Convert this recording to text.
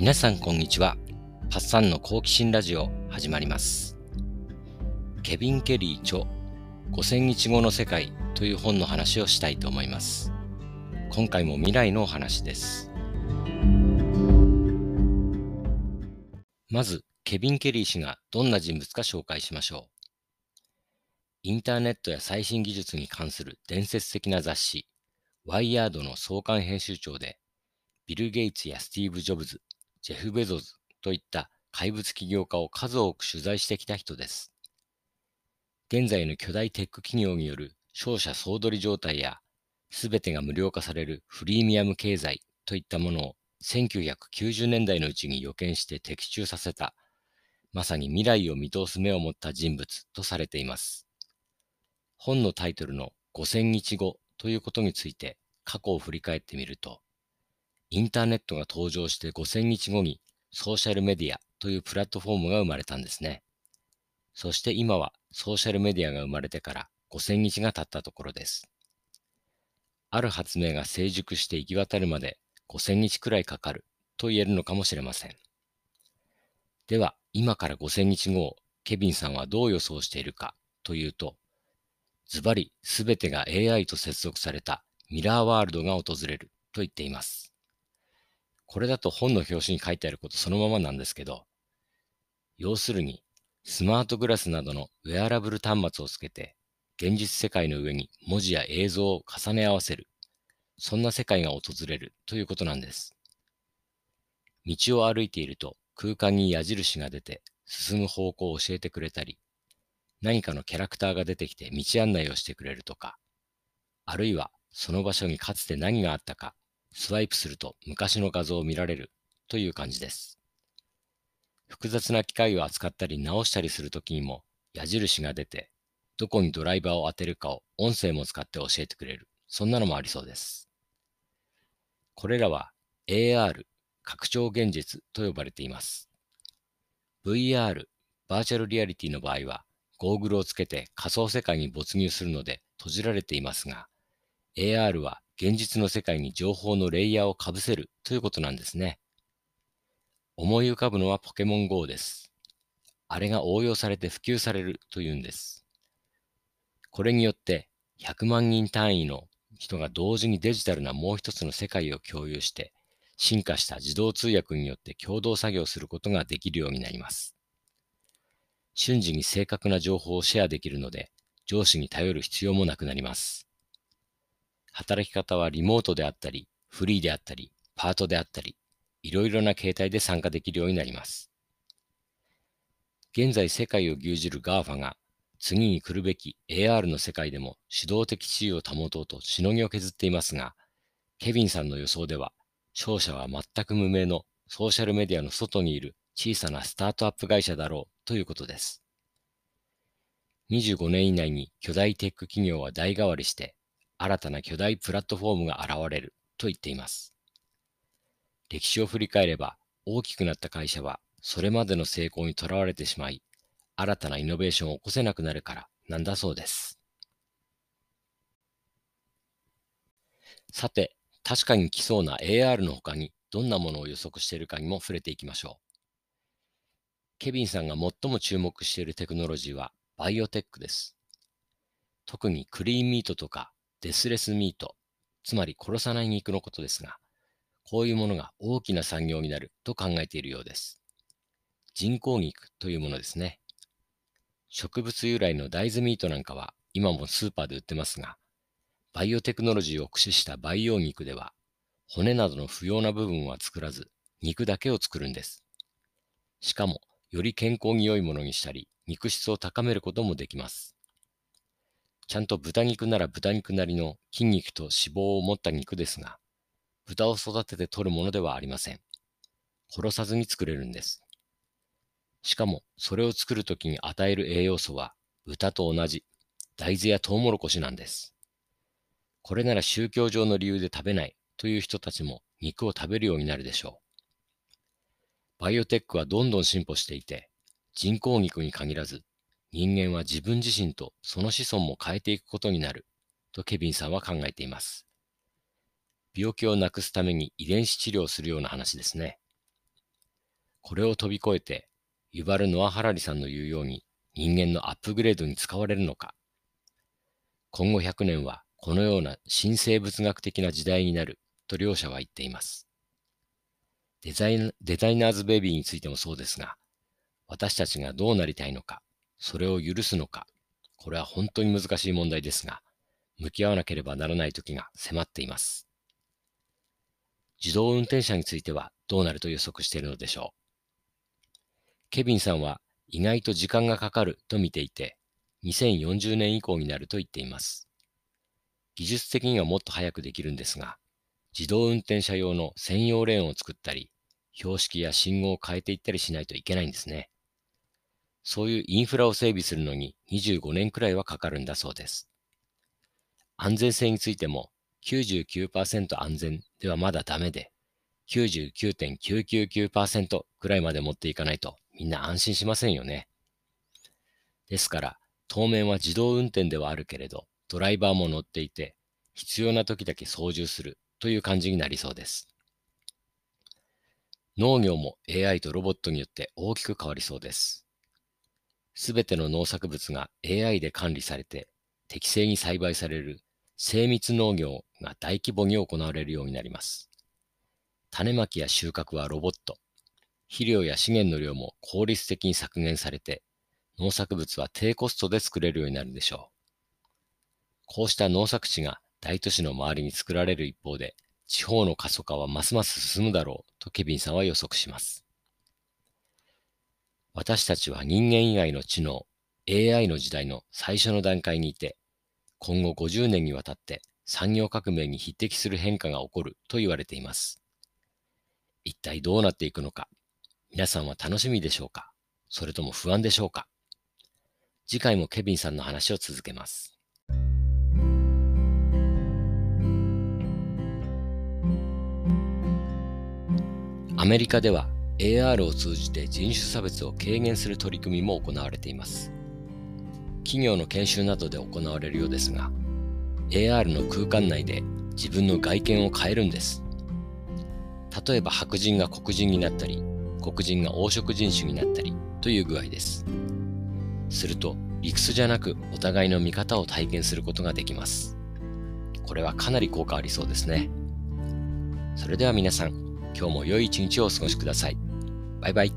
皆さんこんにちは。パッサンの好奇心ラジオ始まります。ケビン・ケリー著5000日後の世界という本の話をしたいと思います。今回も未来のお話です。まず、ケビン・ケリー氏がどんな人物か紹介しましょう。インターネットや最新技術に関する伝説的な雑誌、ワイヤードの創刊編集長で、ビル・ゲイツやスティーブ・ジョブズ、ジェフ・ベゾズといった怪物起業家を数多く取材してきた人です。現在の巨大テック企業による商社総取り状態や、すべてが無料化されるフリーミアム経済といったものを1990年代のうちに予見して的中させた、まさに未来を見通す目を持った人物とされています。本のタイトルの5000日後ということについて過去を振り返ってみると、インターネットが登場して5000日後にソーシャルメディアというプラットフォームが生まれたんですね。そして今はソーシャルメディアが生まれてから5000日が経ったところです。ある発明が成熟して行き渡るまで5000日くらいかかると言えるのかもしれません。では、今から5000日後をケビンさんはどう予想しているかというと、ズバリすべてが AI と接続されたミラーワールドが訪れると言っています。これだと本の表紙に書いてあることそのままなんですけど、要するに、スマートグラスなどのウェアラブル端末をつけて、現実世界の上に文字や映像を重ね合わせる、そんな世界が訪れるということなんです。道を歩いていると空間に矢印が出て進む方向を教えてくれたり、何かのキャラクターが出てきて道案内をしてくれるとか、あるいはその場所にかつて何があったかスワイプすると昔の画像を見られるという感じです。複雑な機械を扱ったり直したりするときにも矢印が出て、どこにドライバーを当てるかを音声も使って教えてくれる。そんなのもありそうです。これらは AR、拡張現実と呼ばれています。VR、バーチャルリアリティの場合は、ゴーグルをつけて仮想世界に没入するので閉じられていますが、AR は現実の世界に情報のレイヤーをかぶせるということなんですね。思い浮かぶのはポケモン GO です。あれが応用されて普及されるというんです。これによって100万人単位の人が同時にデジタルなもう一つの世界を共有して進化した自動通訳によって共同作業することができるようになります。瞬時に正確な情報をシェアできるので上司に頼る必要もなくなります。働き方はリモートであったり、フリーであったり、パートであったり、いろいろな形態で参加できるようになります。現在世界を牛耳る GAFA が次に来るべき AR の世界でも指導的地位を保とうとしのぎを削っていますが、ケビンさんの予想では、勝者は全く無名のソーシャルメディアの外にいる小さなスタートアップ会社だろうということです。25年以内に巨大テック企業は代替わりして新たな巨大プラットフォームが現れると言っています。歴史を振り返れば大きくなった会社はそれまでの成功にとらわれてしまい、新たなイノベーションを起こせなくなるからなんだそうです。さて、確かに来そうな AR の他にどんなものを予測しているかにも触れていきましょう。ケビンさんが最も注目しているテクノロジーはバイオテックです。特にクリーンミートとかデスレスミート、つまり殺さない肉のことですが、こういうものが大きな産業になると考えているようです。人工肉というものですね。植物由来の大豆ミートなんかは今もスーパーで売ってますが、バイオテクノロジーを駆使した培養肉では、骨などの不要な部分は作らず、肉だけを作るんです。しかも、より健康に良いものにしたり、肉質を高めることもできます。ちゃんと豚肉なら豚肉なりの筋肉と脂肪を持った肉ですが、豚を育てて取るものではありません。殺さずに作れるんです。しかも、それを作るときに与える栄養素は、豚と同じ、大豆やトウモロコシなんです。これなら宗教上の理由で食べないという人たちも肉を食べるようになるでしょう。バイオテックはどんどん進歩していて、人工肉に限らず、人間は自分自身とその子孫も変えていくことになるとケビンさんは考えています。病気をなくすために遺伝子治療をするような話ですね。これを飛び越えて、ユバル・ノア・ハラリさんの言うように人間のアップグレードに使われるのか。今後100年はこのような新生物学的な時代になると両者は言っています。デザイデザイナーズベビーについてもそうですが、私たちがどうなりたいのか、それを許すのか、これは本当に難しい問題ですが、向き合わなければならない時が迫っています。自動運転車についてはどうなると予測しているのでしょう。ケビンさんは意外と時間がかかると見ていて、2040年以降になると言っています。技術的にはもっと早くできるんですが、自動運転車用の専用レーンを作ったり、標識や信号を変えていったりしないといけないんですね。そういうインフラを整備するのに25年くらいはかかるんだそうです。安全性についても99%安全ではまだダメで、99.999%くらいまで持っていかないとみんな安心しませんよね。ですから、当面は自動運転ではあるけれど、ドライバーも乗っていて、必要な時だけ操縦するという感じになりそうです。農業も AI とロボットによって大きく変わりそうです。すべての農作物が AI で管理されて適正に栽培される精密農業が大規模に行われるようになります。種まきや収穫はロボット、肥料や資源の量も効率的に削減されて、農作物は低コストで作れるようになるでしょう。こうした農作地が大都市の周りに作られる一方で、地方の過疎化はますます進むだろうとケビンさんは予測します。私たちは人間以外の知能、AI の時代の最初の段階にいて、今後50年にわたって産業革命に匹敵する変化が起こると言われています。一体どうなっていくのか、皆さんは楽しみでしょうか？それとも不安でしょうか？次回もケビンさんの話を続けます。アメリカでは AR を通じて人種差別を軽減する取り組みも行われています。企業の研修などで行われるようですが、AR の空間内で自分の外見を変えるんです。例えば白人が黒人になったり、黒人が黄色人種になったりという具合です。すると理屈じゃなくお互いの見方を体験することができます。これはかなり効果ありそうですね。それでは皆さん、今日も良い一日をお過ごしください。バイバイ。